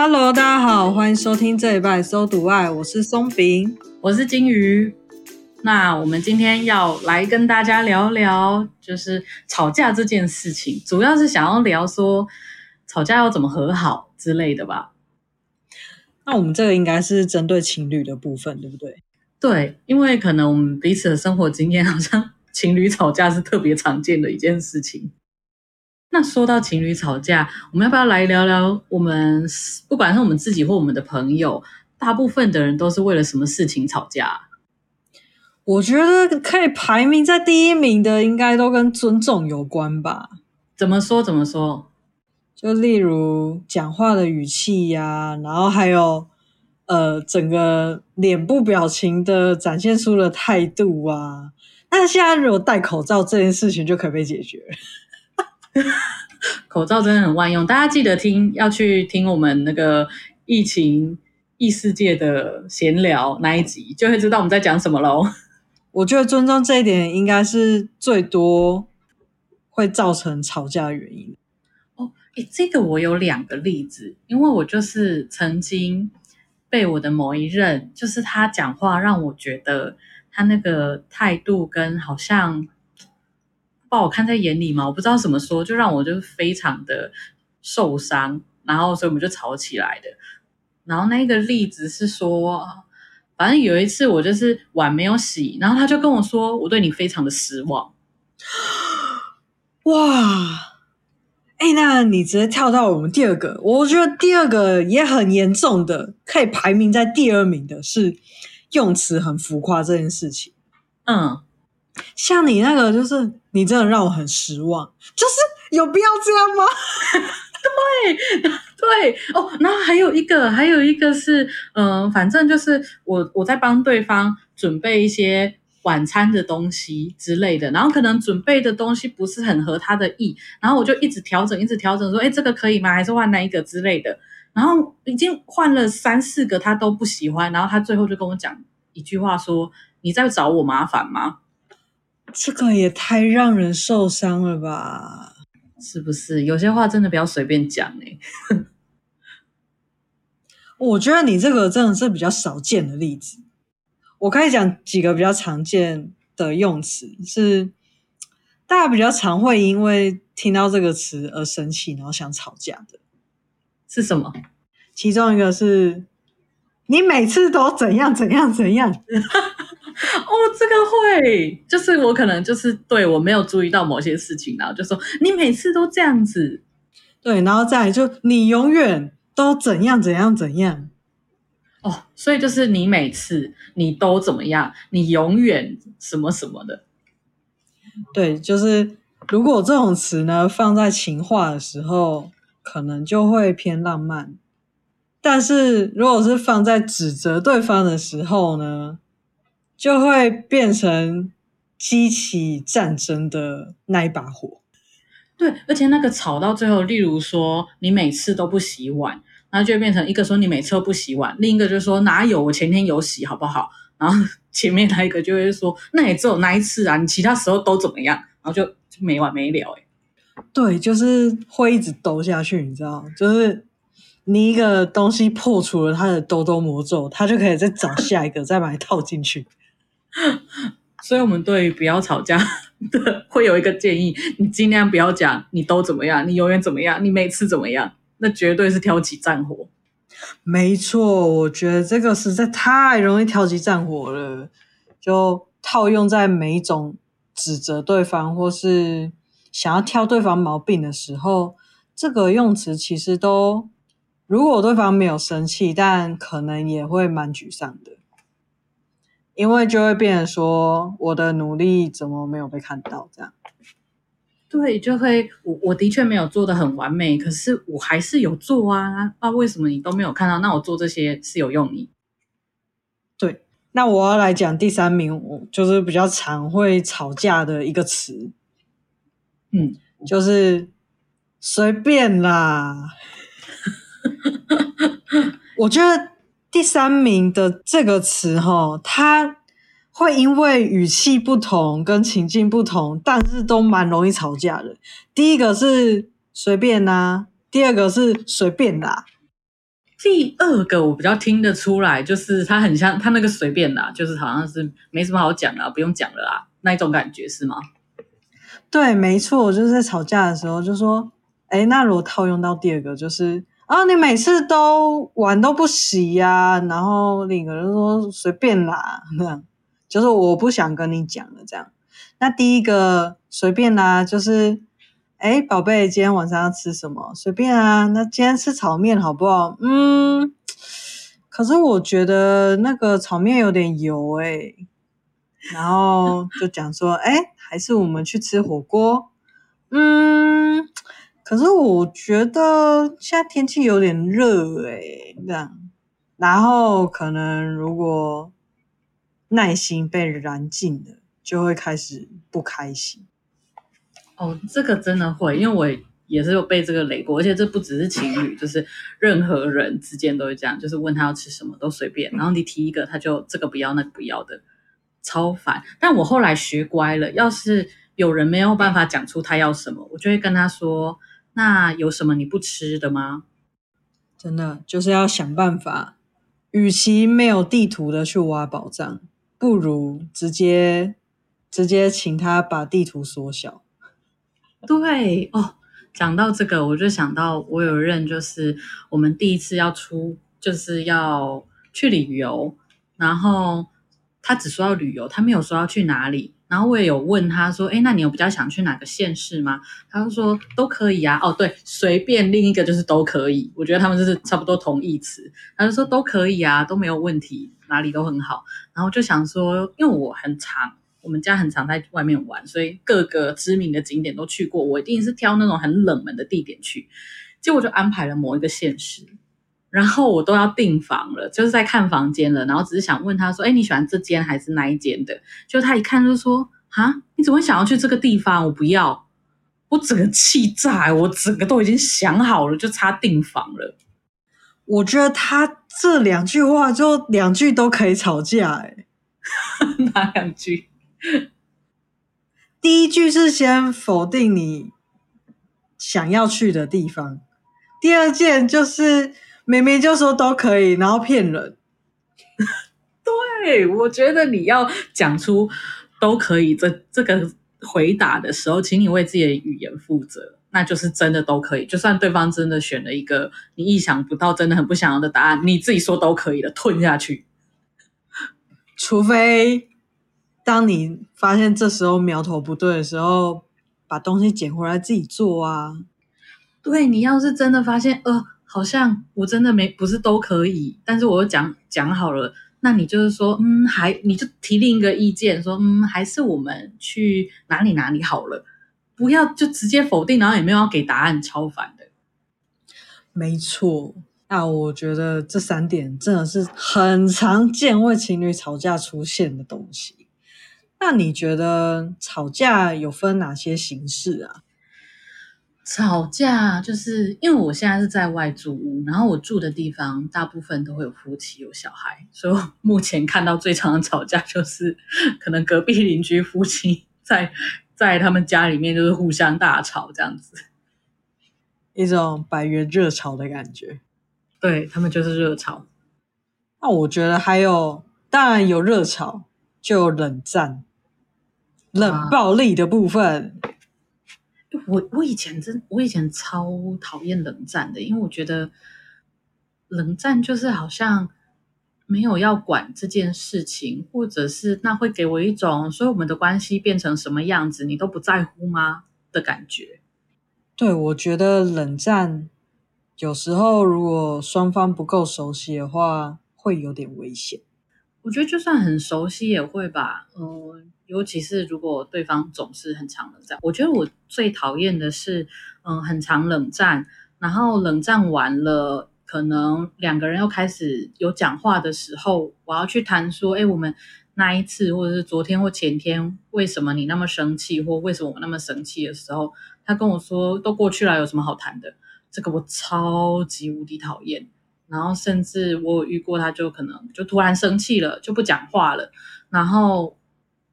Hello，大家好，欢迎收听这一拜搜读爱，我是松饼，我是金鱼。那我们今天要来跟大家聊聊，就是吵架这件事情，主要是想要聊说吵架要怎么和好之类的吧。那我们这个应该是针对情侣的部分，对不对？对，因为可能我们彼此的生活经验，好像 情侣吵架是特别常见的一件事情。那说到情侣吵架，我们要不要来聊聊？我们不管是我们自己或我们的朋友，大部分的人都是为了什么事情吵架？我觉得可以排名在第一名的，应该都跟尊重有关吧？怎么说？怎么说？就例如讲话的语气呀、啊，然后还有呃整个脸部表情的展现出的态度啊。那现在如果戴口罩这件事情就可以被解决了。口罩真的很万用，大家记得听，要去听我们那个疫情异世界的闲聊那一集，就会知道我们在讲什么喽。我觉得尊重这一点应该是最多会造成吵架的原因。这个我有两个例子，因为我就是曾经被我的某一任，就是他讲话让我觉得他那个态度跟好像把我看在眼里嘛，我不知道怎么说，就让我就非常的受伤，然后所以我们就吵起来的。然后那个例子是说，反正有一次我就是碗没有洗，然后他就跟我说，我对你非常的失望。哇！哎，那你直接跳到我们第二个，我觉得第二个也很严重的，可以排名在第二名的是用词很浮夸这件事情。嗯，像你那个，就是你真的让我很失望，就是有必要这样吗？对对哦，然后还有一个，还有一个是，嗯、反正就是我我在帮对方准备一些。晚餐的东西之类的，然后可能准备的东西不是很合他的意，然后我就一直调整，一直调整，说，哎，这个可以吗？还是换那一个之类的。然后已经换了三四个，他都不喜欢，然后他最后就跟我讲一句话，说：“你在找我麻烦吗？”这个也太让人受伤了吧？是不是？有些话真的不要随便讲哎。我觉得你这个真的是比较少见的例子。我可以讲几个比较常见的用词，是大家比较常会因为听到这个词而生气，然后想吵架的，是什么？其中一个是你每次都怎样怎样怎样。哦，这个会，就是我可能就是对我没有注意到某些事情，然后就说你每次都这样子，对，然后再来就你永远都怎样怎样怎样。哦，所以就是你每次你都怎么样？你永远什么什么的。对，就是如果这种词呢放在情话的时候，可能就会偏浪漫；但是如果是放在指责对方的时候呢，就会变成激起战争的那一把火。对，而且那个吵到最后，例如说你每次都不洗碗。然后就会变成一个说你每次都不洗碗，另一个就说哪有我前天有洗好不好？然后前面那一个就会说那也只有那一次啊，你其他时候都怎么样？然后就就没完没了诶。对，就是会一直兜下去，你知道，就是你一个东西破除了它的兜兜魔咒，它就可以再找下一个再把它套进去。所以我们对于不要吵架 的会有一个建议，你尽量不要讲你都怎么样，你永远怎么样，你每次怎么样。那绝对是挑起战火，没错，我觉得这个实在太容易挑起战火了。就套用在每一种指责对方或是想要挑对方毛病的时候，这个用词其实都，如果对方没有生气，但可能也会蛮沮丧的，因为就会变成说我的努力怎么没有被看到这样。对，就会我我的确没有做的很完美，可是我还是有做啊。那为什么你都没有看到？那我做这些是有用你？对，那我要来讲第三名，我就是比较常会吵架的一个词，嗯，就是随便啦。我觉得第三名的这个词哈，它。会因为语气不同跟情境不同，但是都蛮容易吵架的。第一个是随便啦，第二个是随便啦。第二个我比较听得出来，就是他很像他那个随便啦，就是好像是没什么好讲的，不用讲了啦，那一种感觉是吗？对，没错，就是在吵架的时候就说，哎，那如果套用到第二个，就是啊，你每次都碗都不洗呀，然后另一个人说随便啦，就是我不想跟你讲了，这样。那第一个随便啦，就是。哎，宝贝，今天晚上要吃什么？随便啊。那今天吃炒面好不好？嗯，可是我觉得那个炒面有点油哎。然后就讲说，哎，还是我们去吃火锅。嗯，可是我觉得现在天气有点热哎，这样。然后可能如果耐心被燃尽了，就会开始不开心。哦，这个真的会，因为我也是有被这个雷过，而且这不只是情侣，就是任何人之间都会这样，就是问他要吃什么都随便，然后你提一个，他就这个不要那个不要的，超烦。但我后来学乖了，要是有人没有办法讲出他要什么，我就会跟他说：“那有什么你不吃的吗？”真的就是要想办法，与其没有地图的去挖宝藏，不如直接直接请他把地图缩小。对哦，讲到这个，我就想到我有认，就是我们第一次要出，就是要去旅游，然后他只说要旅游，他没有说要去哪里。然后我也有问他说：“诶，那你有比较想去哪个县市吗？”他就说：“都可以啊。”哦，对，随便，另一个就是都可以。我觉得他们就是差不多同义词。他就说都可以啊，都没有问题，哪里都很好。然后就想说，因为我很常。我们家很常在外面玩，所以各个知名的景点都去过。我一定是挑那种很冷门的地点去。结果就安排了某一个县市，然后我都要订房了，就是在看房间了。然后只是想问他说：“哎，你喜欢这间还是那一间的？”就他一看就说：“啊，你怎么会想要去这个地方？我不要！”我整个气炸，我整个都已经想好了，就差订房了。我觉得他这两句话就两句都可以吵架，哎，哪两句？第一句是先否定你想要去的地方，第二件就是明明就说都可以，然后骗人。对，我觉得你要讲出都可以这这个回答的时候，请你为自己的语言负责，那就是真的都可以。就算对方真的选了一个你意想不到、真的很不想要的答案，你自己说都可以的，吞下去，除非。当你发现这时候苗头不对的时候，把东西捡回来自己做啊。对，你要是真的发现，呃，好像我真的没不是都可以，但是我又讲讲好了，那你就是说，嗯，还你就提另一个意见，说，嗯，还是我们去哪里哪里好了，不要就直接否定，然后也没有要给答案，超烦的。没错，那我觉得这三点真的是很常见为情侣吵架出现的东西。那你觉得吵架有分哪些形式啊？吵架就是因为我现在是在外住屋，然后我住的地方大部分都会有夫妻有小孩，所以我目前看到最常的吵架就是可能隔壁邻居夫妻在在他们家里面就是互相大吵这样子，一种百元热炒的感觉。对，他们就是热炒。那我觉得还有，当然有热炒，就有冷战。冷暴力的部分，啊、我我以前真我以前超讨厌冷战的，因为我觉得冷战就是好像没有要管这件事情，或者是那会给我一种，所以我们的关系变成什么样子，你都不在乎吗的感觉？对，我觉得冷战有时候如果双方不够熟悉的话，会有点危险。我觉得就算很熟悉也会吧，嗯。尤其是如果对方总是很常冷战，我觉得我最讨厌的是，嗯，很常冷战，然后冷战完了，可能两个人又开始有讲话的时候，我要去谈说，哎，我们那一次，或者是昨天或前天，为什么你那么生气，或为什么我那么生气的时候，他跟我说都过去了，有什么好谈的？这个我超级无敌讨厌。然后甚至我有遇过，他就可能就突然生气了，就不讲话了，然后。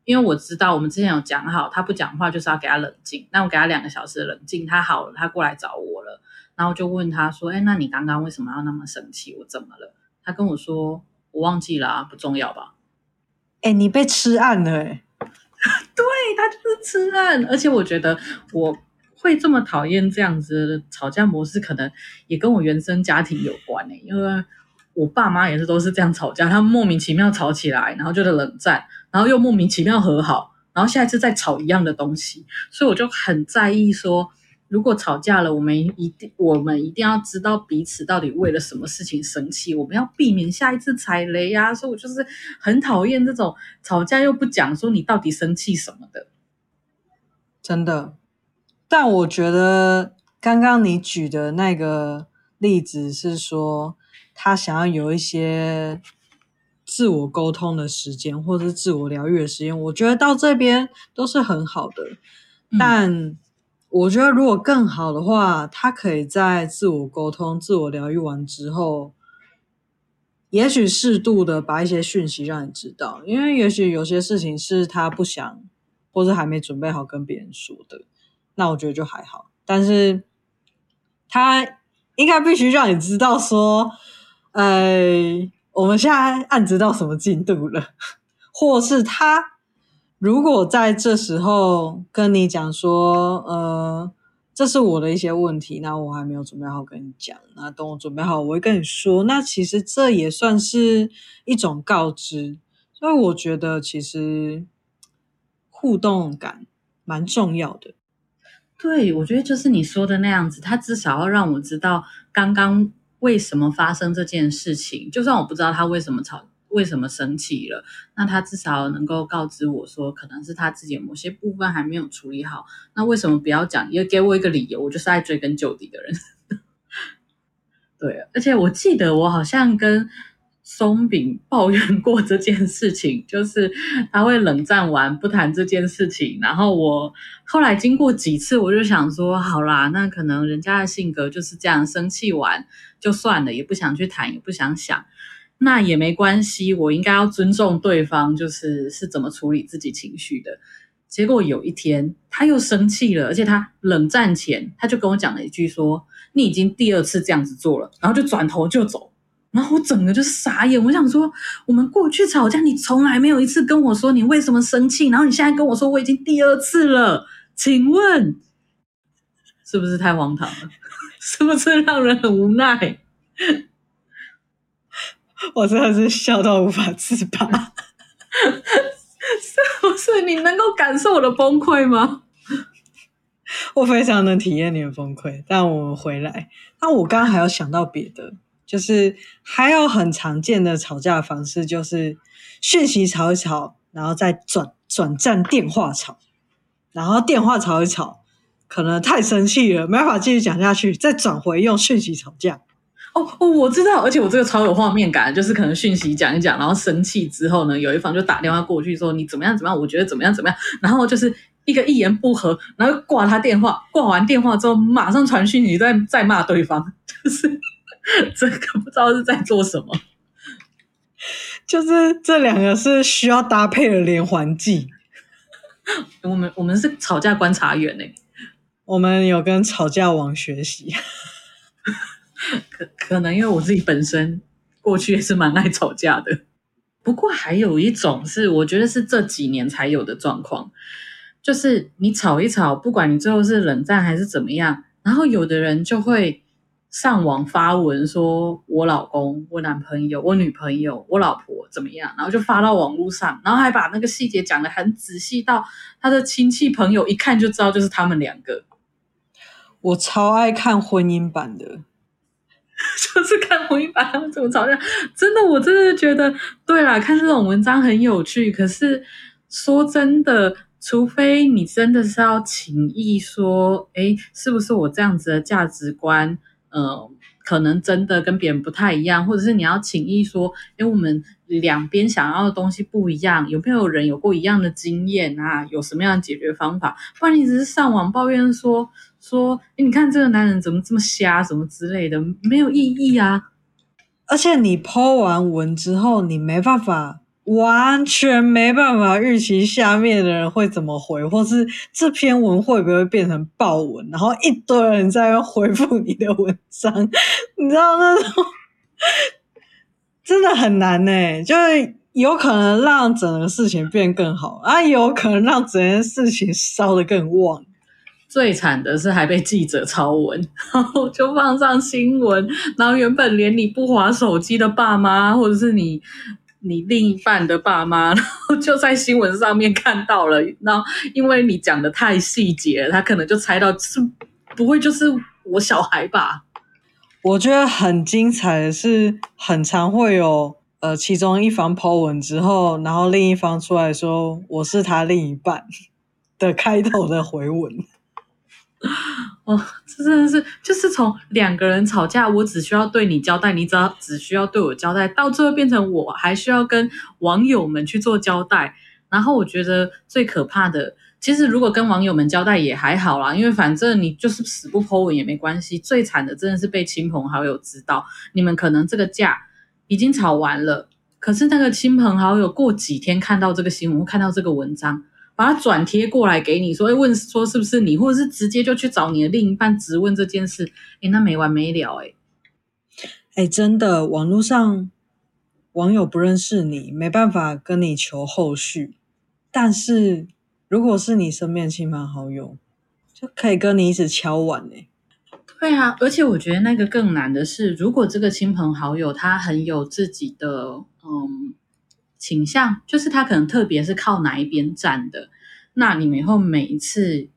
因为我知道我们之前有讲好，他不讲话就是要给他冷静。那我给他两个小时的冷静，他好了，他过来找我了。然后就问他说：“哎，那你刚刚为什么要那么生气？我怎么了？”他跟我说：“我忘记了啊，不重要吧？”哎，你被吃案了哎！对，他就是吃案，而且我觉得我会这么讨厌这样子的吵架模式，可能也跟我原生家庭有关，因为我爸妈也是都是这样吵架，他们莫名其妙吵起来，然后就是冷战，然后又莫名其妙和好，然后下一次再吵一样的东西，所以我就很在意说。如果吵架了，我们一定我们一定要知道彼此到底为了什么事情生气，我们要避免下一次踩雷呀、所以我就是很讨厌这种吵架又不讲说你到底生气什么的，真的。但我觉得刚刚你举的那个例子是说，他想要有一些自我沟通的时间，或者是自我疗愈的时间，我觉得到这边都是很好的，嗯、但。我觉得如果更好的话，他可以在自我沟通、自我疗愈完之后，也许适度的把一些讯息让你知道，因为也许有些事情是他不想或是还没准备好跟别人说的，那我觉得就还好。但是他应该必须让你知道说，呃，我们现在案子到什么进度了，或是他。如果在这时候跟你讲说，呃，这是我的一些问题，那我还没有准备好跟你讲，那等我准备好，我会跟你说。那其实这也算是一种告知，所以我觉得其实互动感蛮重要的。对，我觉得就是你说的那样子，他至少要让我知道刚刚为什么发生这件事情，就算我不知道他为什么吵。为什么生气了？那他至少能够告知我说，可能是他自己某些部分还没有处理好。那为什么不要讲？也给我一个理由。我就是爱追根究底的人。对，而且我记得我好像跟松饼抱怨过这件事情，就是他会冷战完不谈这件事情。然后我后来经过几次，我就想说，好啦，那可能人家的性格就是这样，生气完就算了，也不想去谈，也不想想。那也没关系，我应该要尊重对方，就是是怎么处理自己情绪的。结果有一天他又生气了，而且他冷战前他就跟我讲了一句说：“你已经第二次这样子做了。”然后就转头就走。然后我整个就是傻眼，我想说，我们过去吵架，你从来没有一次跟我说你为什么生气，然后你现在跟我说我已经第二次了，请问是不是太荒唐了？是不是让人很无奈？我真的是笑到无法自拔，是不是？你能够感受我的崩溃吗？我非常能体验你的崩溃。但我们回来，那我刚刚还有想到别的，就是还有很常见的吵架方式，就是讯息吵一吵，然后再转转战电话吵，然后电话吵一吵，可能太生气了，没办法继续讲下去，再转回用讯息吵架。哦哦，我知道，而且我这个超有画面感，就是可能讯息讲一讲，然后生气之后呢，有一方就打电话过去说你怎么样怎么样，我觉得怎么样怎么样，然后就是一个一言不合，然后挂他电话，挂完电话之后马上传讯息再再骂对方，就是 这个不知道是在做什么，就是这两个是需要搭配的连环计。我们我们是吵架观察员呢，我们有跟吵架王学习。可可能因为我自己本身过去也是蛮爱吵架的，不过还有一种是我觉得是这几年才有的状况，就是你吵一吵，不管你最后是冷战还是怎么样，然后有的人就会上网发文说我老公、我男朋友、我女朋友、我老婆怎么样，然后就发到网络上，然后还把那个细节讲得很仔细，到他的亲戚朋友一看就知道就是他们两个。我超爱看婚姻版的。就是看婚姻版他们怎么吵架，真的，我真的觉得，对啦，看这种文章很有趣。可是说真的，除非你真的是要情意说，哎，是不是我这样子的价值观，呃，可能真的跟别人不太一样，或者是你要情义说，诶，我们两边想要的东西不一样，有没有人有过一样的经验啊？有什么样的解决方法？不然你只是上网抱怨说。说，你看这个男人怎么这么瞎，什么之类的，没有意义啊。而且你抛完文之后，你没办法完全没办法预期下面的人会怎么回，或是这篇文会不会变成爆文，然后一堆人在回复你的文章，你知道那种真的很难呢，就是有可能让整个事情变更好，啊，有可能让整件事情烧得更旺。最惨的是还被记者抄文，然后就放上新闻，然后原本连你不滑手机的爸妈，或者是你你另一半的爸妈，然后就在新闻上面看到了，然后因为你讲的太细节了，他可能就猜到是不会就是我小孩吧？我觉得很精彩的是，很常会有呃，其中一方 po 文之后，然后另一方出来说我是他另一半的开头的回文。哦，这真的是就是从两个人吵架，我只需要对你交代，你只要只需要对我交代，到最后变成我还需要跟网友们去做交代。然后我觉得最可怕的，其实如果跟网友们交代也还好啦，因为反正你就是死不剖文也没关系。最惨的真的是被亲朋好友知道，你们可能这个架已经吵完了，可是那个亲朋好友过几天看到这个新闻，看到这个文章。把它转贴过来给你，说，问说是不是你，或者是直接就去找你的另一半质问这件事，诶，那没完没了，诶，诶，真的，网络上网友不认识你，没办法跟你求后续，但是如果是你身边亲朋好友，就可以跟你一直敲碗诶。对啊，而且我觉得那个更难的是，如果这个亲朋好友他很有自己的，嗯。倾向就是他可能特别是靠哪一边站的，那你们以后每一次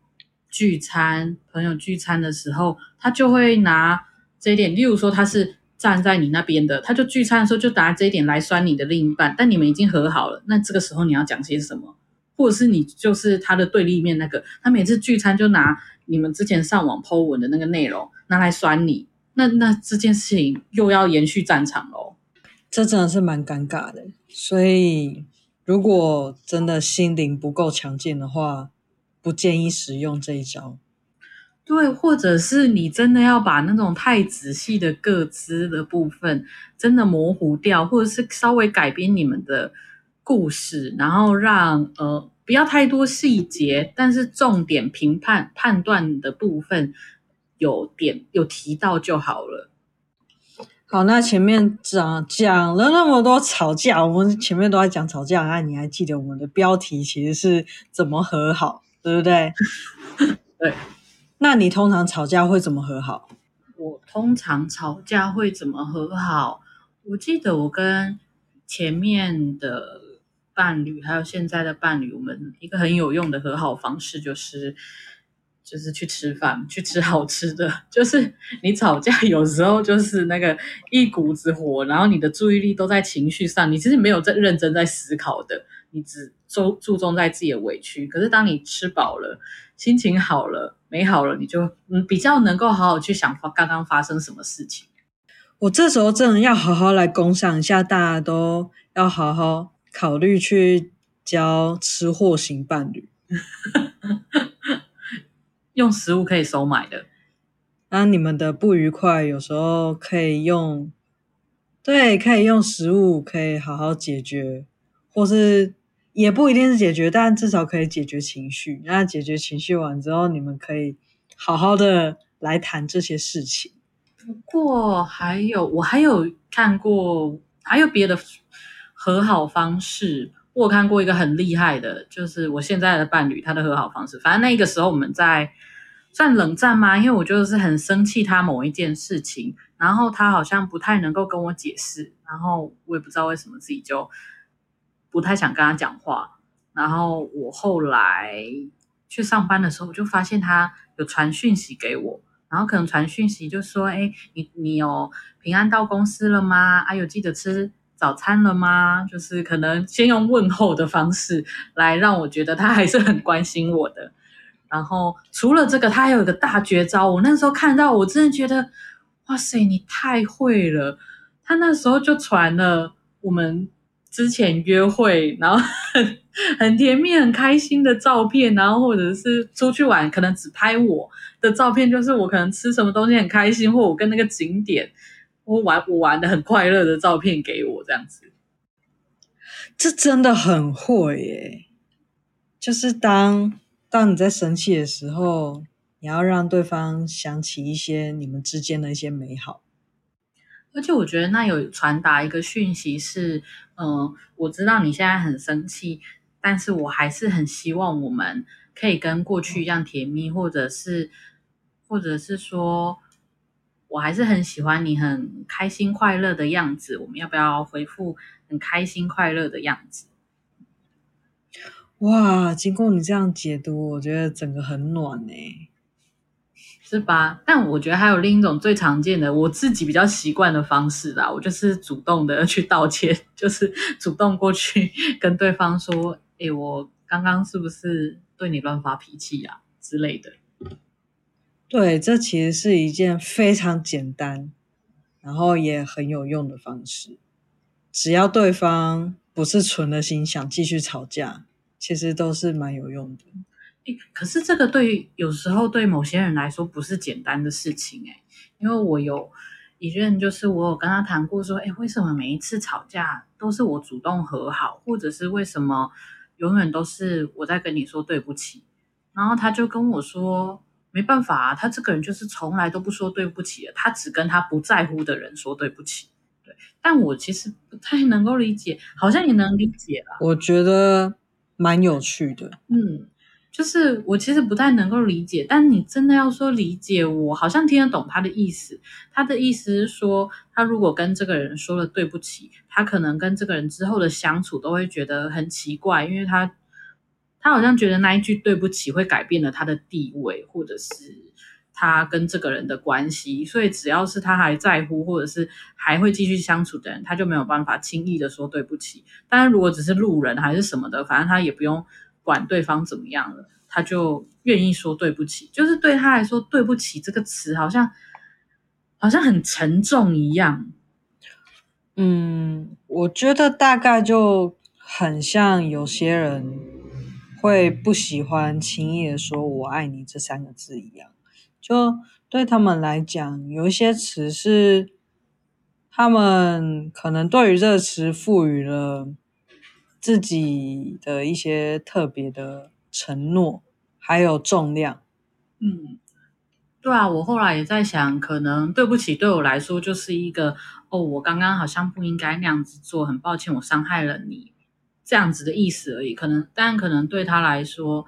聚餐、朋友聚餐的时候，他就会拿这一点，例如说他是站在你那边的，他就聚餐的时候就拿这一点来酸你的另一半，但你们已经和好了，那这个时候你要讲些什么？或者是你就是他的对立面那个，他每次聚餐就拿你们之前上网 po 文的那个内容拿来酸你，那那这件事情又要延续战场喽。这真的是蛮尴尬的，所以如果真的心灵不够强健的话，不建议使用这一招。对，或者是你真的要把那种太仔细的个资的部分真的模糊掉，或者是稍微改编你们的故事，然后让呃不要太多细节，但是重点评判判断的部分有点有提到就好了。好，那前面讲讲了那么多吵架，我们前面都在讲吵架，那你还记得我们的标题其实是怎么和好，对不对？对。那你通常吵架会怎么和好？我通常吵架会怎么和好？我记得我跟前面的伴侣，还有现在的伴侣，我们一个很有用的和好方式就是。就是去吃饭，去吃好吃的。就是你吵架有时候就是那个一股子火，然后你的注意力都在情绪上，你其实没有在认真在思考的，你只注注重在自己的委屈。可是当你吃饱了，心情好了，美好了，你就嗯比较能够好好去想刚刚发生什么事情。我这时候真的要好好来共享一下，大家都要好好考虑去交吃货型伴侣。用食物可以收买的，那你们的不愉快有时候可以用，对，可以用食物可以好好解决，或是也不一定是解决，但至少可以解决情绪。那解决情绪完之后，你们可以好好的来谈这些事情。不过还有，我还有看过，还有别的和好方式。我有看过一个很厉害的，就是我现在的伴侣，他的和好方式。反正那个时候我们在算冷战吗？因为我就是很生气他某一件事情，然后他好像不太能够跟我解释，然后我也不知道为什么自己就不太想跟他讲话。然后我后来去上班的时候，我就发现他有传讯息给我，然后可能传讯息就说：“哎，你你有平安到公司了吗？啊，有记得吃。”早餐了吗？就是可能先用问候的方式来让我觉得他还是很关心我的。然后除了这个，他还有一个大绝招。我那时候看到，我真的觉得，哇塞，你太会了！他那时候就传了我们之前约会，然后很 很甜蜜、很开心的照片，然后或者是出去玩，可能只拍我的照片，就是我可能吃什么东西很开心，或我跟那个景点。我玩我玩的很快乐的照片给我这样子，这真的很会耶，就是当当你在生气的时候，你要让对方想起一些你们之间的一些美好。而且我觉得那有传达一个讯息是，嗯、我知道你现在很生气，但是我还是很希望我们可以跟过去一样甜蜜，或者是，或者是说，我还是很喜欢你很开心快乐的样子。我们要不要回复很开心快乐的样子？哇，经过你这样解读，我觉得整个很暖呢。是吧？但我觉得还有另一种最常见的，我自己比较习惯的方式啦，我就是主动的去道歉，就是主动过去跟对方说：“哎、欸，我刚刚是不是对你乱发脾气呀、啊？”之类的。对，这其实是一件非常简单，然后也很有用的方式。只要对方不是存了心想继续吵架，其实都是蛮有用的。可是这个对有时候对某些人来说不是简单的事情诶，因为我有一任就是我有跟他谈过说，哎，为什么每一次吵架都是我主动和好，或者是为什么永远都是我在跟你说对不起？然后他就跟我说，没办法啊，他这个人就是从来都不说对不起的，他只跟他不在乎的人说对不起。对，但我其实不太能够理解，好像也能理解了。我觉得蛮有趣的，嗯。就是我其实不太能够理解，但你真的要说理解我，好像听得懂他的意思。他的意思是说，他如果跟这个人说了对不起，他可能跟这个人之后的相处都会觉得很奇怪，因为他他好像觉得那一句对不起会改变了他的地位，或者是他跟这个人的关系。所以只要是他还在乎，或者是还会继续相处的人，他就没有办法轻易的说对不起。当然，如果只是路人还是什么的，反正他也不用。管对方怎么样了，他就愿意说对不起。就是对他来说，对不起这个词好像好像很沉重一样。嗯，我觉得大概就很像有些人会不喜欢轻易的说“我爱你”这三个字一样。就对他们来讲，有一些词是他们可能对于这个词赋予了。自己的一些特别的承诺，还有重量。嗯，对啊，我后来也在想，可能对不起对我来说就是一个哦，我刚刚好像不应该那样子做，很抱歉，我伤害了你，这样子的意思而已。可能，但可能对他来说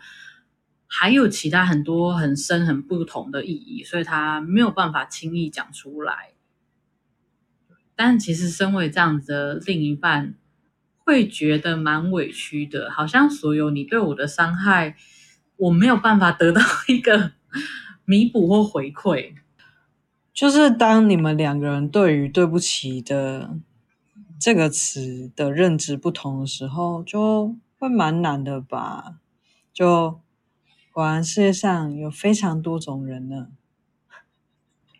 还有其他很多很深很不同的意义，所以他没有办法轻易讲出来。但其实，身为这样子的另一半。会觉得蛮委屈的，好像所有你对我的伤害，我没有办法得到一个弥补或回馈。就是当你们两个人对于“对不起”的这个词的认知不同的时候，就会蛮难的吧？就果然世界上有非常多种人呢。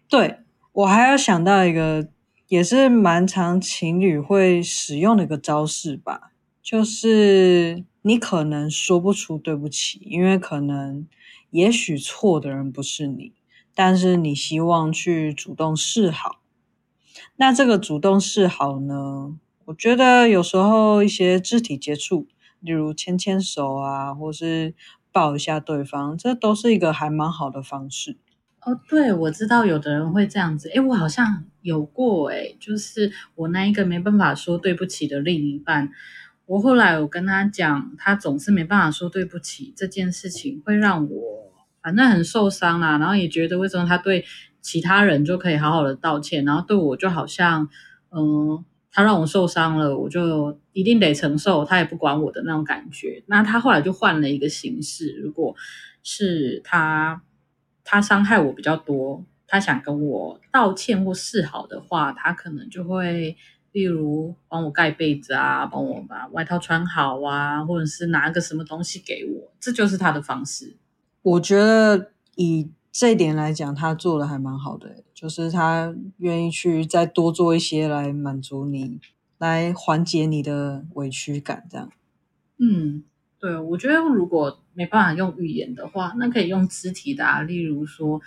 对，我还要想到一个。也是蛮常情侣会使用的一个招式吧，就是你可能说不出对不起，因为可能也许错的人不是你，但是你希望去主动示好。那这个主动示好呢，我觉得有时候一些肢体接触，例如牵牵手啊，或是抱一下对方，这都是一个还蛮好的方式。哦，对，我知道有的人会这样子。诶，我好像有过，诶，就是我那一个没办法说对不起的另一半，我后来我跟他讲，他总是没办法说对不起这件事情，会让我反正很受伤啦。然后也觉得为什么他对其他人就可以好好的道歉，然后对我就好像，嗯，他让我受伤了，我就一定得承受，他也不管我的那种感觉。那他后来就换了一个形式，如果是他。他伤害我比较多，他想跟我道歉或示好的话，他可能就会，例如帮我盖被子啊，帮我把外套穿好啊，或者是拿个什么东西给我，这就是他的方式。我觉得以这一点来讲，他做的还蛮好的，就是他愿意去再多做一些来满足你，来缓解你的委屈感，这样。嗯。对，我觉得如果没办法用语言的话，那可以用肢体的啊。例如说，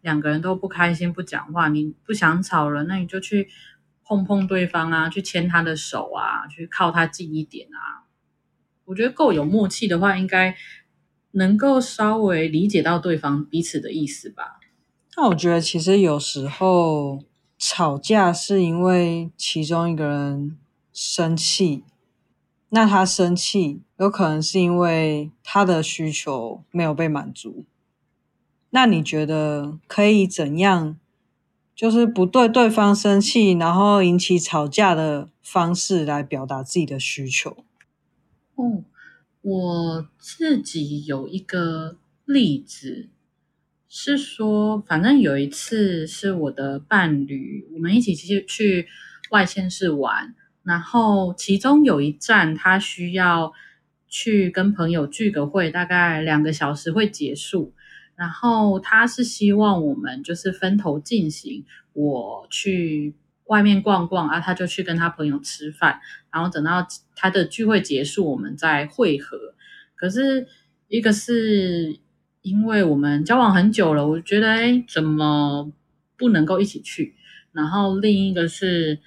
两个人都不开心不讲话，你不想吵了，那你就去碰碰对方啊，去牵他的手啊，去靠他近一点啊。我觉得够有默契的话，应该能够稍微理解到对方彼此的意思吧。那我觉得其实有时候吵架是因为其中一个人生气，那他生气有可能是因为他的需求没有被满足。那你觉得可以怎样？就是不对对方生气，然后引起吵架的方式来表达自己的需求。哦，我自己有一个例子，是说，反正有一次是我的伴侣，我们一起去去外县市玩，然后其中有一站他需要去跟朋友聚个会，大概两个小时会结束。然后他是希望我们就是分头进行，我去外面逛逛啊，他就去跟他朋友吃饭，然后等到他的聚会结束，我们再会合。可是一个是因为我们交往很久了，我觉得哎，怎么不能够一起去？然后另一个是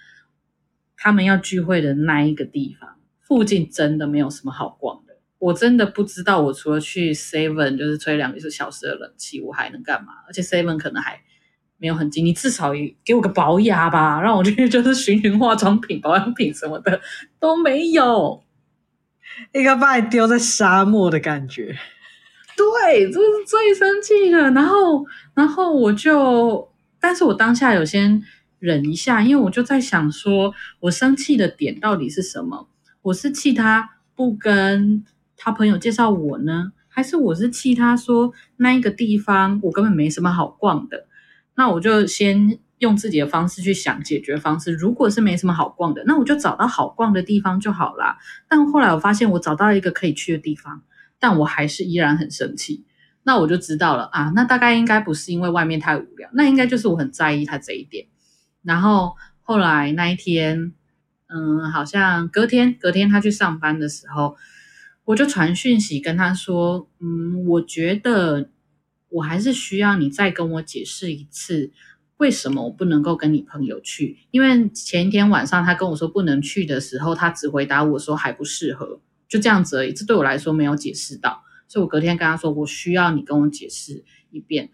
他们要聚会的那一个地方附近真的没有什么好逛的。我真的不知道，我除了去 Seven 就是吹两个小时的冷气，我还能干嘛？而且 Seven 可能还没有很近，你至少也给我个保养吧，让我去就是寻寻化妆品、保养品什么的都没有，应该把你丢在沙漠的感觉。对，这是最生气的。然后，然后我就，但是我当下有先忍一下，因为我就在想说，我生气的点到底是什么？我是气他不跟。他朋友介绍我呢，还是我是气他说那一个地方我根本没什么好逛的？那我就先用自己的方式去想解决方式。如果是没什么好逛的，那我就找到好逛的地方就好啦。但后来我发现我找到一个可以去的地方，但我还是依然很生气。那我就知道了啊，那大概应该不是因为外面太无聊，那应该就是我很在意他这一点。然后后来那一天，嗯，好像隔天隔天他去上班的时候。我就传讯息跟他说，嗯，我觉得我还是需要你再跟我解释一次，为什么我不能够跟你朋友去？因为前一天晚上他跟我说不能去的时候，他只回答我说还不适合，就这样子而已。这对我来说没有解释到，所以我隔天跟他说，我需要你跟我解释一遍，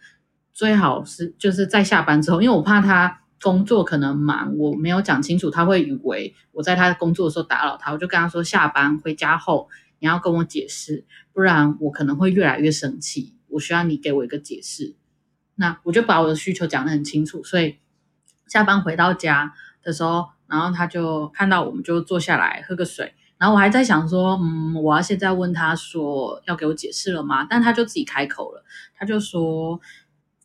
最好是就是在下班之后，因为我怕他工作可能忙，我没有讲清楚，他会以为我在他工作的时候打扰他，我就跟他说下班回家后。你要跟我解释，不然我可能会越来越生气。我需要你给我一个解释。那我就把我的需求讲得很清楚。所以下班回到家的时候，然后他就看到我们就坐下来喝个水。然后我还在想说，嗯，我要现在问他说要给我解释了吗？但他就自己开口了，他就说，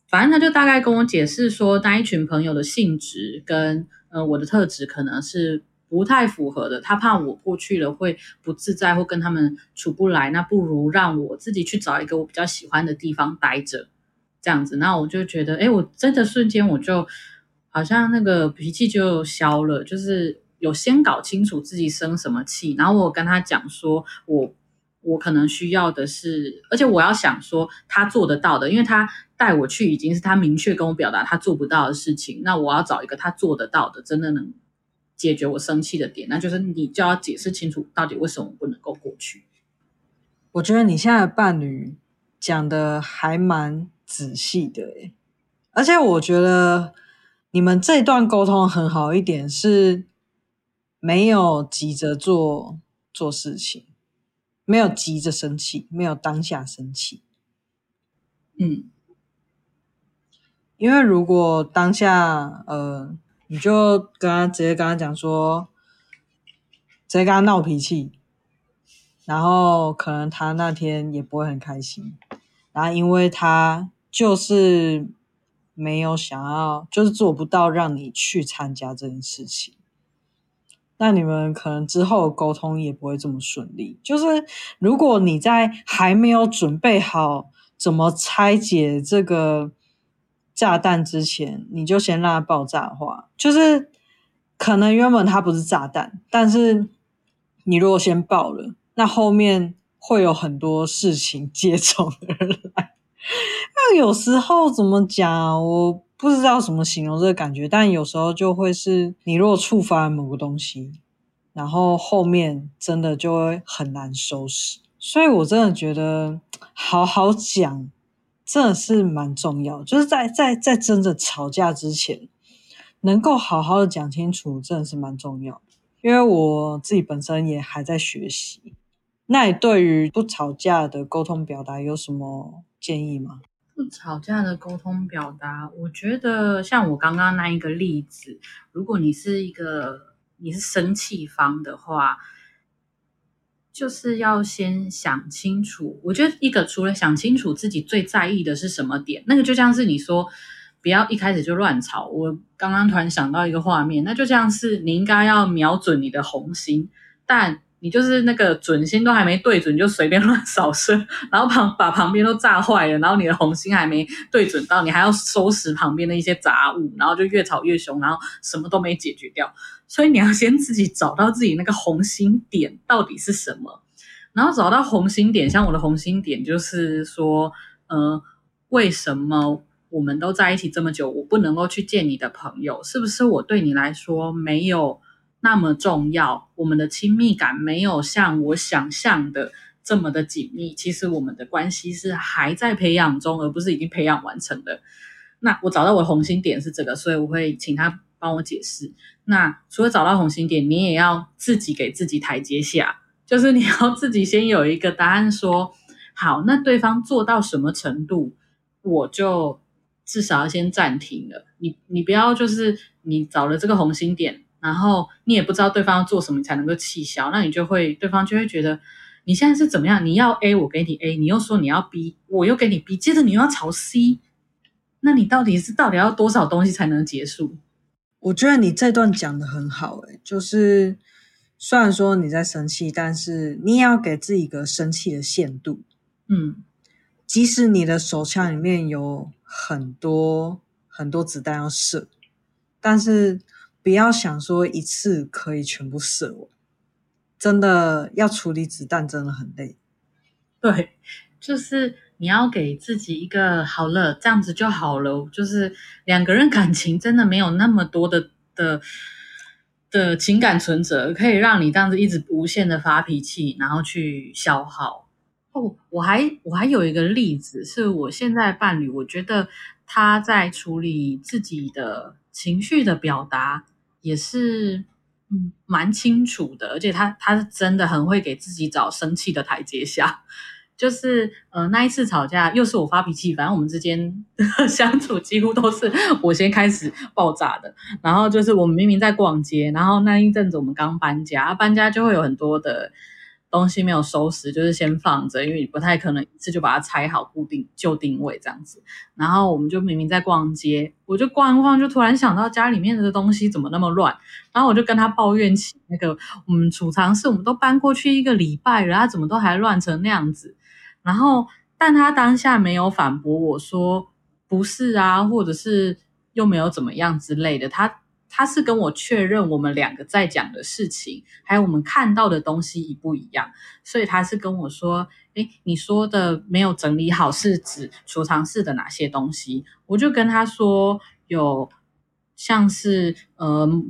反正他就大概跟我解释说，那一群朋友的性质跟呃我的特质可能是。不太符合的，他怕我过去了会不自在，或跟他们处不来，那不如让我自己去找一个我比较喜欢的地方待着，这样子，那我就觉得，哎，我真的瞬间我就好像那个脾气就消了，就是有先搞清楚自己生什么气，然后我跟他讲说，我我可能需要的是，而且我要想说他做得到的，因为他带我去已经是他明确跟我表达他做不到的事情，那我要找一个他做得到的，真的能。解决我生气的点，那就是你就要解释清楚，到底为什么不能够过去。我觉得你现在的伴侣讲的还蛮仔细的，诶，而且我觉得你们这段沟通很好一点，是没有急着做做事情，没有急着生气，没有当下生气。嗯，因为如果当下，呃。你就跟他直接跟他讲说，直接跟他闹脾气，然后可能他那天也不会很开心，然后因为他就是没有想要，就是做不到让你去参加这件事情，那你们可能之后沟通也不会这么顺利。就是如果你在还没有准备好怎么拆解这个。炸弹之前，你就先让它爆炸的话，就是可能原本它不是炸弹，但是你如果先爆了，那后面会有很多事情接踵而来。那有时候怎么讲？我不知道怎么形容这个感觉，但有时候就会是你如果触发某个东西，然后后面真的就会很难收拾。所以我真的觉得好好讲，真的是蛮重要。就是在在在真的吵架之前，能够好好的讲清楚，真的是蛮重要。因为我自己本身也还在学习。那你对于不吵架的沟通表达有什么建议吗？不吵架的沟通表达，我觉得像我刚刚那一个例子，如果你是一个你是生气方的话。就是要先想清楚，我觉得一个除了想清楚自己最在意的是什么点，那个就像是你说不要一开始就乱吵。我刚刚突然想到一个画面，那就像是你应该要瞄准你的红心，但你就是那个准心都还没对准，就随便乱扫射，然后旁把旁边都炸坏了，然后你的红心还没对准到，你还要收拾旁边的一些杂物，然后就越吵越凶，然后什么都没解决掉。所以你要先自己找到自己那个红心点到底是什么，然后找到红心点，像我的红心点就是说，呃，为什么我们都在一起这么久，我不能够去见你的朋友？是不是我对你来说没有那么重要？我们的亲密感没有像我想象的这么的紧密？其实我们的关系是还在培养中，而不是已经培养完成的。那我找到我的红心点是这个，所以我会请他。帮我解释。那除了找到红心点，你也要自己给自己台阶下，就是你要自己先有一个答案说，说好，那对方做到什么程度，我就至少要先暂停了。你你不要就是你找了这个红心点，然后你也不知道对方要做什么才能够气消，那你就会对方就会觉得你现在是怎么样？你要 A，我给你 A，你又说你要 B，我又给你 B，接着你又要朝 C，那你到底是到底要多少东西才能结束？我觉得你这段讲得很好，诶，就是虽然说你在生气，但是你也要给自己一个生气的限度，嗯，即使你的手枪里面有很多很多子弹要射，但是不要想说一次可以全部射完，真的要处理子弹真的很累，对，就是。你要给自己一个好了，这样子就好了。就是两个人感情真的没有那么多的的的情感存折，可以让你这样子一直无限的发脾气，然后去消耗。哦，我还我还有一个例子，是我现在伴侣，我觉得他在处理自己的情绪的表达也是嗯蛮清楚的，而且他他是真的很会给自己找生气的台阶下。就是呃那一次吵架又是我发脾气，反正我们之间 相处几乎都是我先开始爆炸的。然后就是我们明明在逛街，然后那一阵子我们刚搬家，搬家就会有很多的东西没有收拾，就是先放着，因为你不太可能一次就把它拆好固定就定位这样子。然后我们就明明在逛街，我就逛一逛，就突然想到家里面的东西怎么那么乱，然后我就跟他抱怨起那个我们储藏室，我们都搬过去一个礼拜了，他怎么都还乱成那样子。然后，但他当下没有反驳我说不是啊，或者是又没有怎么样之类的。他他是跟我确认我们两个在讲的事情，还有我们看到的东西一不一样。所以他是跟我说：“诶，你说的没有整理好是指储藏室的哪些东西？”我就跟他说有像是呃。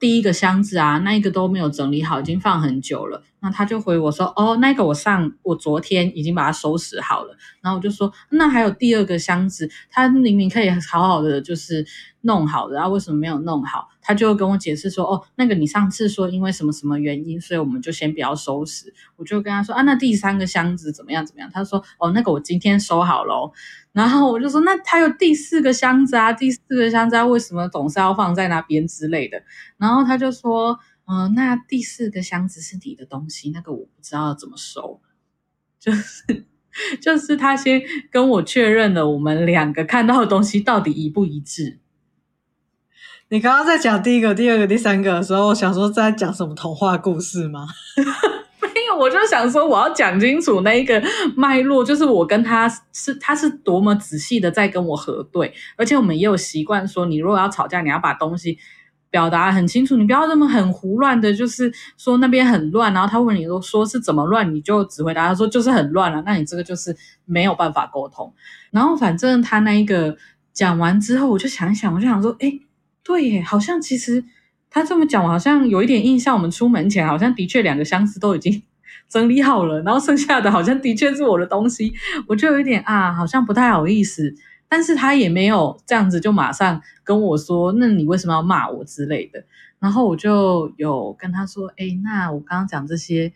第一个箱子啊，那一个都没有整理好，已经放很久了。那他就回我说：“哦，那个我上我昨天已经把它收拾好了。”然后我就说：“那还有第二个箱子，他明明可以好好的就是弄好，然后为什么没有弄好？”他就跟我解释说：“哦，那个你上次说因为什么什么原因，所以我们就先不要收拾。”我就跟他说：“啊，那第三个箱子怎么样怎么样？”他说：“哦，那个我今天收好了。”然后我就说：“那他有第四个箱子啊，第四个箱子啊，为什么总是要放在那边之类的？”然后他就说：“嗯、那第四个箱子是你的东西，那个我不知道怎么收。”就是就是他先跟我确认了我们两个看到的东西到底一不一致。你刚刚在讲第一个、第二个、第三个的时候，我想说在讲什么童话故事吗？没有，我就想说我要讲清楚那一个脉络，就是我跟他是他是多么仔细的在跟我核对，而且我们也有习惯说，你如果要吵架，你要把东西表达很清楚，你不要这么很胡乱的，就是说那边很乱，然后他问你说说是怎么乱，你就只回答他说就是很乱了，那你这个就是没有办法沟通。然后反正他那一个。讲完之后，我就想一想，我就想说，哎，对耶，好像其实他这么讲，好像有一点印象。我们出门前好像的确两个箱子都已经 整理好了，然后剩下的好像的确是我的东西，我就有一点啊，好像不太好意思。但是他也没有这样子就马上跟我说，那你为什么要骂我之类的？然后我就有跟他说，哎，那我刚刚讲这些，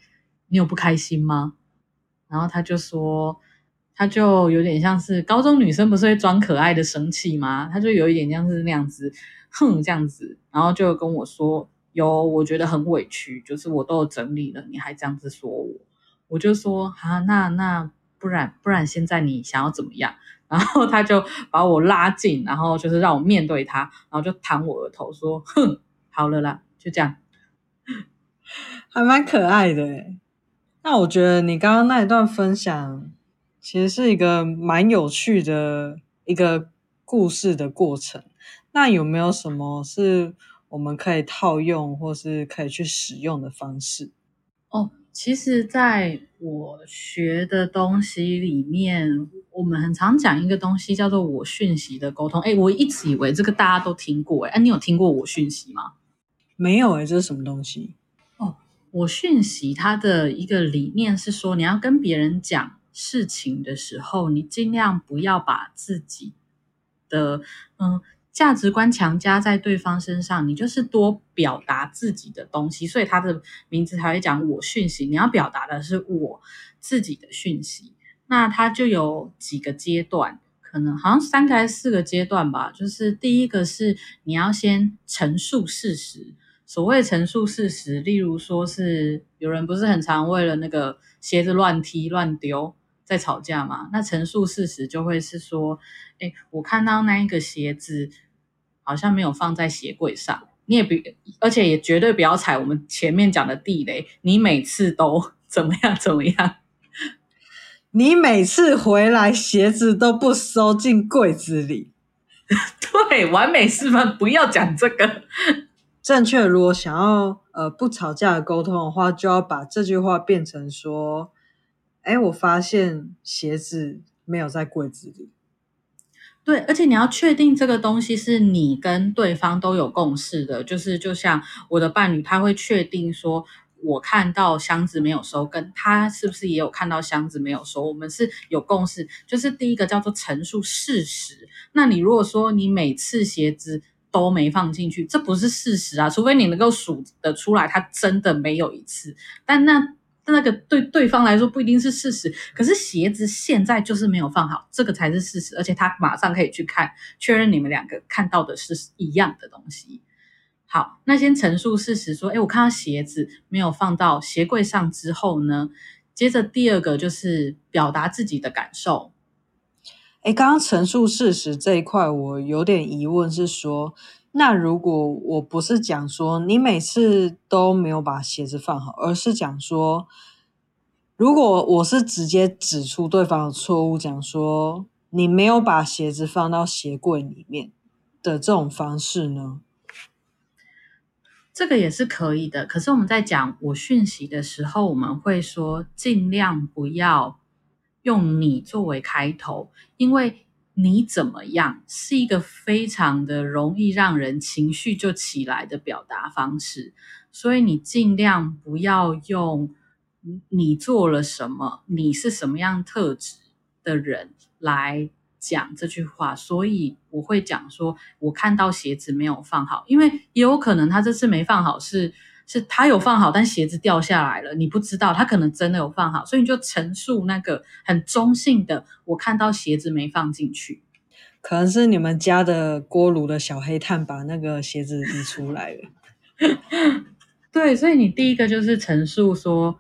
你有不开心吗？然后他就说。他就有点像是高中女生不是会装可爱的生气吗？他就有一点像是那样子，哼，这样子，然后就跟我说，有，我觉得很委屈，就是我都有整理了，你还这样子说我，我就说，啊，那那不然不然现在你想要怎么样？然后他就把我拉近，然后就是让我面对他，然后就弹我额头说，哼，好了啦，就这样，还蛮可爱的诶。那我觉得你刚刚那一段分享。其实是一个蛮有趣的一个故事的过程。那有没有什么是我们可以套用或是可以去使用的方式？哦，其实在我学的东西里面，我们很常讲一个东西叫做我讯息的沟通。诶，我一直以为这个大家都听过，诶，哎，你有听过我讯息吗？没有诶，这是什么东西？哦，我讯息它的一个理念是说，你要跟别人讲。事情的时候，你尽量不要把自己的嗯价值观强加在对方身上，你就是多表达自己的东西。所以他的名字才会讲我讯息，你要表达的是我自己的讯息。那他就有几个阶段，可能好像三个还是四个阶段吧。就是第一个是你要先陈述事实，所谓陈述事实，例如说是有人不是很常为了那个鞋子乱踢乱丢。在吵架嘛？那陈述事实就会是说，哎，我看到那一个鞋子好像没有放在鞋柜上，你也别，而且也绝对不要踩我们前面讲的地雷。你每次都怎么样怎么样？你每次回来鞋子都不收进柜子里。对，完美示范，不要讲这个。正确，如果想要呃不吵架的沟通的话，就要把这句话变成说。哎，我发现鞋子没有在柜子里。对，而且你要确定这个东西是你跟对方都有共识的，就是就像我的伴侣，他会确定说，我看到箱子没有收，跟他是不是也有看到箱子没有收，我们是有共识。就是第一个叫做陈述事实。那你如果说你每次鞋子都没放进去，这不是事实啊，除非你能够数得出来，他真的没有一次。但那。那个对对方来说不一定是事实，可是鞋子现在就是没有放好，这个才是事实，而且他马上可以去看，确认你们两个看到的是一样的东西。好，那先陈述事实，说，诶，我看到鞋子没有放到鞋柜上之后呢，接着第二个就是表达自己的感受。诶，刚刚陈述事实这一块，我有点疑问，是说。那如果我不是讲说你每次都没有把鞋子放好，而是讲说，如果我是直接指出对方的错误，讲说你没有把鞋子放到鞋柜里面的这种方式呢？这个也是可以的。可是我们在讲我讯息的时候，我们会说尽量不要用你作为开头，因为。你怎么样是一个非常的容易让人情绪就起来的表达方式，所以你尽量不要用你做了什么，你是什么样特质的人来讲这句话。所以我会讲说，我看到鞋子没有放好，因为也有可能他这次没放好是。是他有放好，但鞋子掉下来了，你不知道，他可能真的有放好，所以你就陈述那个很中性的，我看到鞋子没放进去，可能是你们家的锅炉的小黑炭把那个鞋子移出来了。对，所以你第一个就是陈述说，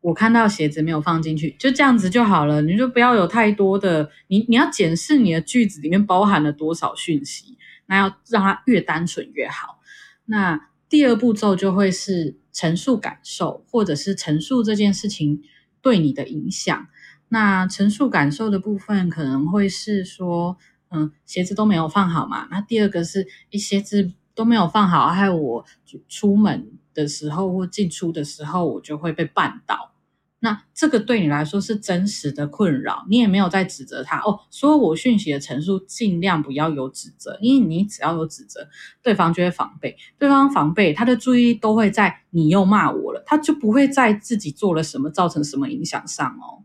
我看到鞋子没有放进去，就这样子就好了，你就不要有太多的，你你要检视你的句子里面包含了多少讯息，那要让它越单纯越好，那。第二步骤就会是陈述感受，或者是陈述这件事情对你的影响。那陈述感受的部分可能会是说，嗯，鞋子都没有放好嘛。那第二个是，一鞋子都没有放好，害我出门的时候或进出的时候，我就会被绊倒。那这个对你来说是真实的困扰，你也没有在指责他哦。所以我讯息的陈述尽量不要有指责，因为你只要有指责，对方就会防备，对方防备，他的注意力都会在你又骂我了，他就不会在自己做了什么造成什么影响上哦。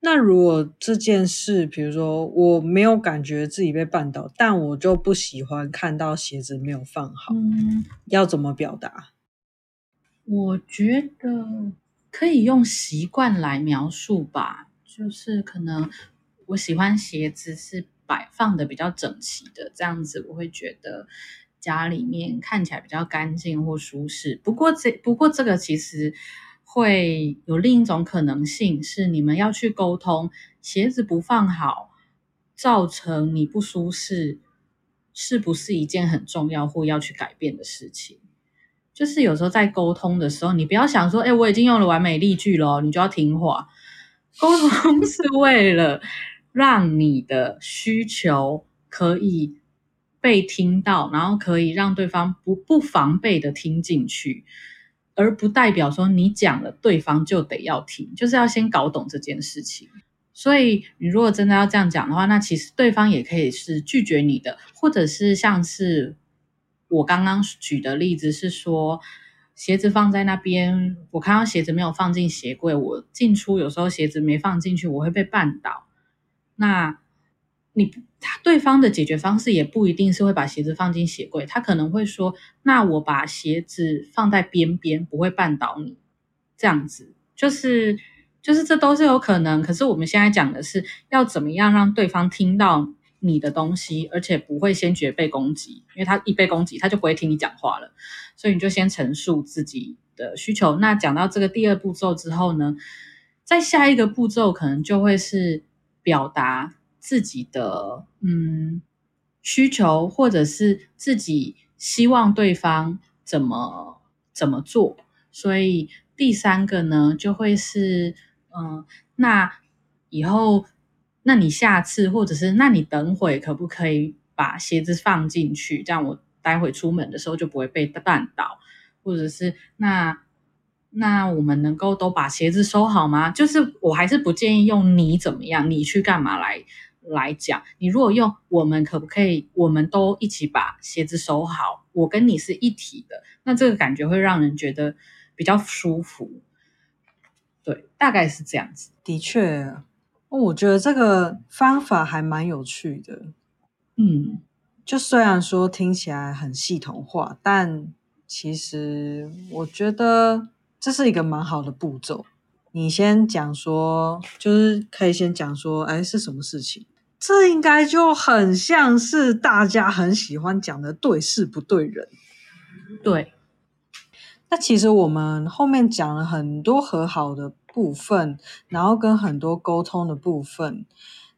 那如果这件事，比如说我没有感觉自己被绊倒，但我就不喜欢看到鞋子没有放好，嗯，要怎么表达？我觉得。可以用习惯来描述吧，就是可能我喜欢鞋子是摆放的比较整齐的，这样子我会觉得家里面看起来比较干净或舒适。不过这不过这个其实会有另一种可能性，是你们要去沟通，鞋子不放好造成你不舒适，是不是一件很重要或要去改变的事情？就是有时候在沟通的时候，你不要想说，哎，我已经用了完美例句了，你就要听话。沟通 是为了让你的需求可以被听到，然后可以让对方不不防备的听进去，而不代表说你讲了对方就得要听，就是要先搞懂这件事情。所以你如果真的要这样讲的话，那其实对方也可以是拒绝你的，或者是像是。我刚刚举的例子是说，鞋子放在那边，我看到鞋子没有放进鞋柜，我进出有时候鞋子没放进去，我会被绊倒。那你他对方的解决方式也不一定是会把鞋子放进鞋柜，他可能会说：“那我把鞋子放在边边，不会绊倒你。”这样子就是就是这都是有可能。可是我们现在讲的是要怎么样让对方听到。你的东西，而且不会先觉被攻击，因为他一被攻击，他就不会听你讲话了。所以你就先陈述自己的需求。那讲到这个第二步骤之后呢，在下一个步骤可能就会是表达自己的嗯需求，或者是自己希望对方怎么怎么做。所以第三个呢，就会是嗯，那以后。那你下次，或者是那你等会可不可以把鞋子放进去，这样我待会出门的时候就不会被绊倒，或者是那那我们能够都把鞋子收好吗？就是我还是不建议用你怎么样，你去干嘛来来讲。你如果用我们可不可以，我们都一起把鞋子收好，我跟你是一体的，那这个感觉会让人觉得比较舒服。对，大概是这样子。的确。我觉得这个方法还蛮有趣的，嗯，就虽然说听起来很系统化，但其实我觉得这是一个蛮好的步骤。你先讲说，就是可以先讲说，哎，是什么事情？这应该就很像是大家很喜欢讲的对事不对人。对，那其实我们后面讲了很多和好的部分，然后跟很多沟通的部分，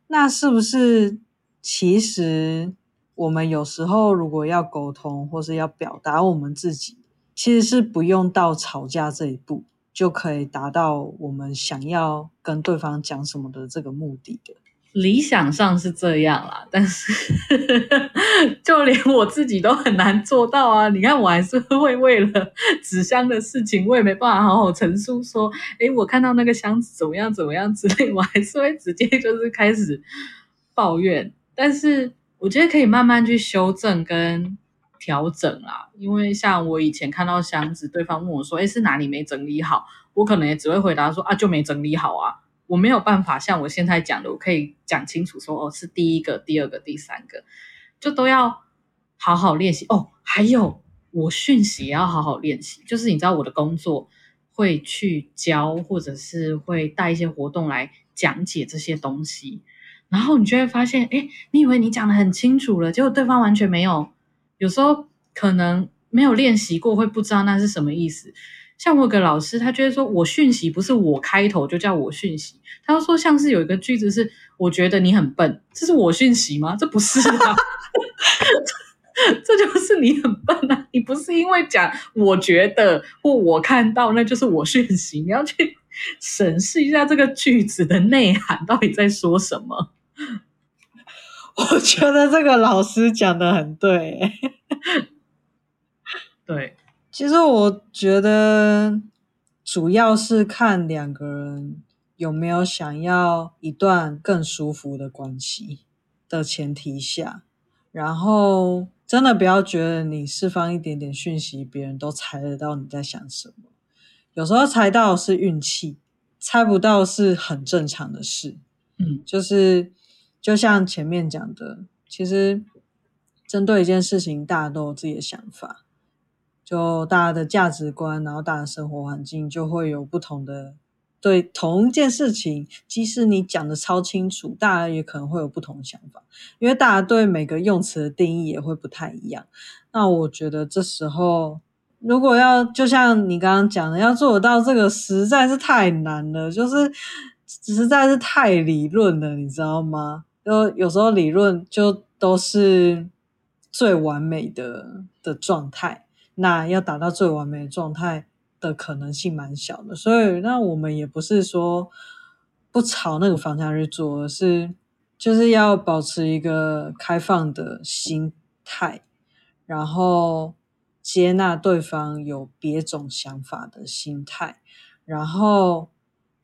那是不是其实我们有时候如果要沟通或是要表达我们自己，其实是不用到吵架这一步，就可以达到我们想要跟对方讲什么的这个目的的。理想上是这样啦，但是 就连我自己都很难做到啊！你看，我还是会为了纸箱的事情，我也没办法好好陈述说，诶，我看到那个箱子怎么样怎么样之类，我还是会直接就是开始抱怨。但是我觉得可以慢慢去修正跟调整啦，因为像我以前看到箱子，对方问我说，诶，是哪里没整理好？我可能也只会回答说，啊，就没整理好啊。我没有办法像我现在讲的，我可以讲清楚说，哦，是第一个、第二个、第三个，就都要好好练习哦。还有我讯息也要好好练习，就是你知道我的工作会去教，或者是会带一些活动来讲解这些东西，然后你就会发现，诶，你以为你讲得很清楚了，结果对方完全没有，有时候可能没有练习过，会不知道那是什么意思。像我有个老师，他觉得说我讯息不是我开头就叫我讯息，他说像是有一个句子是我觉得你很笨，这是我讯息吗？这不是啊，这就是你很笨啊！你不是因为讲我觉得或我看到，那就是我讯息，你要去审视一下这个句子的内涵到底在说什么。我觉得这个老师讲的很对，对。其实我觉得主要是看两个人有没有想要一段更舒服的关系的前提下，然后真的不要觉得你释放一点点讯息，别人都猜得到你在想什么。有时候猜到是运气，猜不到是很正常的事。嗯，就是就像前面讲的，其实针对一件事情，大家都有自己的想法，就大家的价值观，然后大家生活环境就会有不同的。对同一件事情，即使你讲的超清楚，大家也可能会有不同的想法，因为大家对每个用词的定义也会不太一样。那我觉得这时候。如果要就像你刚刚讲的，要做到这个实在是太难了，就是实在是太理论了，你知道吗？就有时候理论就都是最完美的的状态，那要达到最完美的状态的可能性蛮小的，所以那我们也不是说不朝那个方向去做，而是就是要保持一个开放的心态，然后。接纳对方有别种想法的心态，然后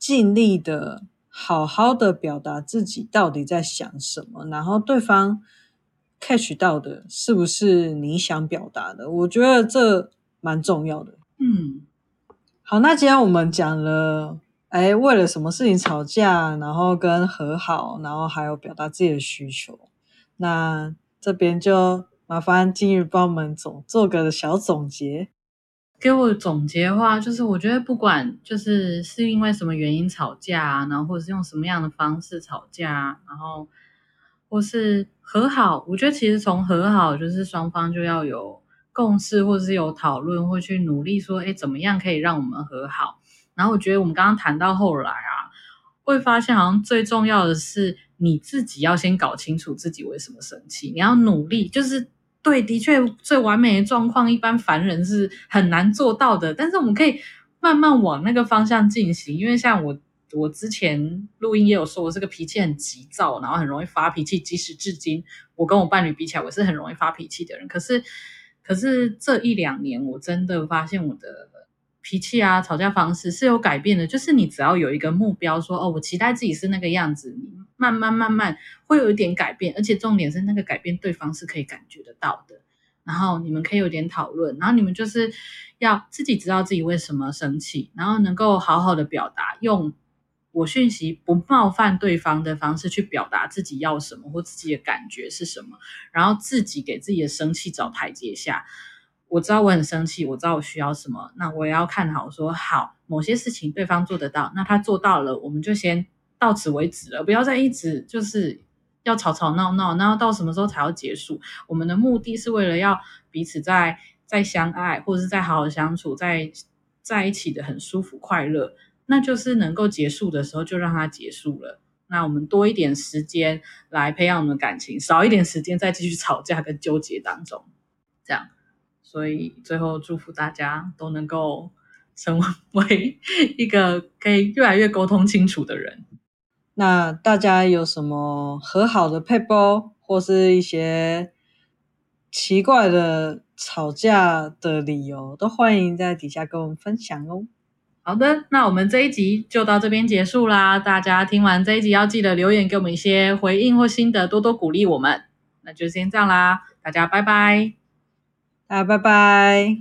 尽力的好好的表达自己到底在想什么，然后对方 catch 到的是不是你想表达的？我觉得这蛮重要的。嗯，好，那既然我们讲了，哎，为了什么事情吵架，然后跟和好，然后还有表达自己的需求，那这边就。麻烦金鱼帮我们总做个小总结。给我总结的话，就是我觉得不管就是是因为什么原因吵架啊，然后或者是用什么样的方式吵架，然后或是和好，我觉得其实从和好就是双方就要有共识，或是有讨论，或去努力说，哎，怎么样可以让我们和好？然后我觉得我们刚刚谈到后来啊，会发现好像最重要的是你自己要先搞清楚自己为什么生气，你要努力，就是。对，的确，最完美的状况，一般凡人是很难做到的。但是我们可以慢慢往那个方向进行。因为像我，我之前录音也有说，我是个脾气很急躁，然后很容易发脾气。即使至今，我跟我伴侣比起来，我是很容易发脾气的人。可是，可是这一两年，我真的发现我的。脾气啊，吵架方式是有改变的。就是你只要有一个目标说，说哦，我期待自己是那个样子，你慢慢慢慢会有一点改变。而且重点是那个改变，对方是可以感觉得到的。然后你们可以有点讨论，然后你们就是要自己知道自己为什么生气，然后能够好好的表达，用我讯息不冒犯对方的方式去表达自己要什么或自己的感觉是什么，然后自己给自己的生气找台阶下。我知道我很生气，我知道我需要什么，那我也要看好说好，某些事情对方做得到，那他做到了，我们就先到此为止了，不要再一直就是要吵吵闹闹，然后到什么时候才要结束？我们的目的是为了要彼此再再相爱，或者是再好好相处，在在一起的很舒服快乐，那就是能够结束的时候就让它结束了。那我们多一点时间来培养我们的感情，少一点时间再继续吵架跟纠结当中，这样。所以最后祝福大家都能够成为 一个可以越来越沟通清楚的人。那大家有什么和好的撇步，或是一些奇怪的吵架的理由，都欢迎在底下跟我们分享哦。好的，那我们这一集就到这边结束啦。大家听完这一集要记得留言给我们一些回应或心得，多多鼓励我们。那就先这样啦，大家拜拜。啊，拜拜。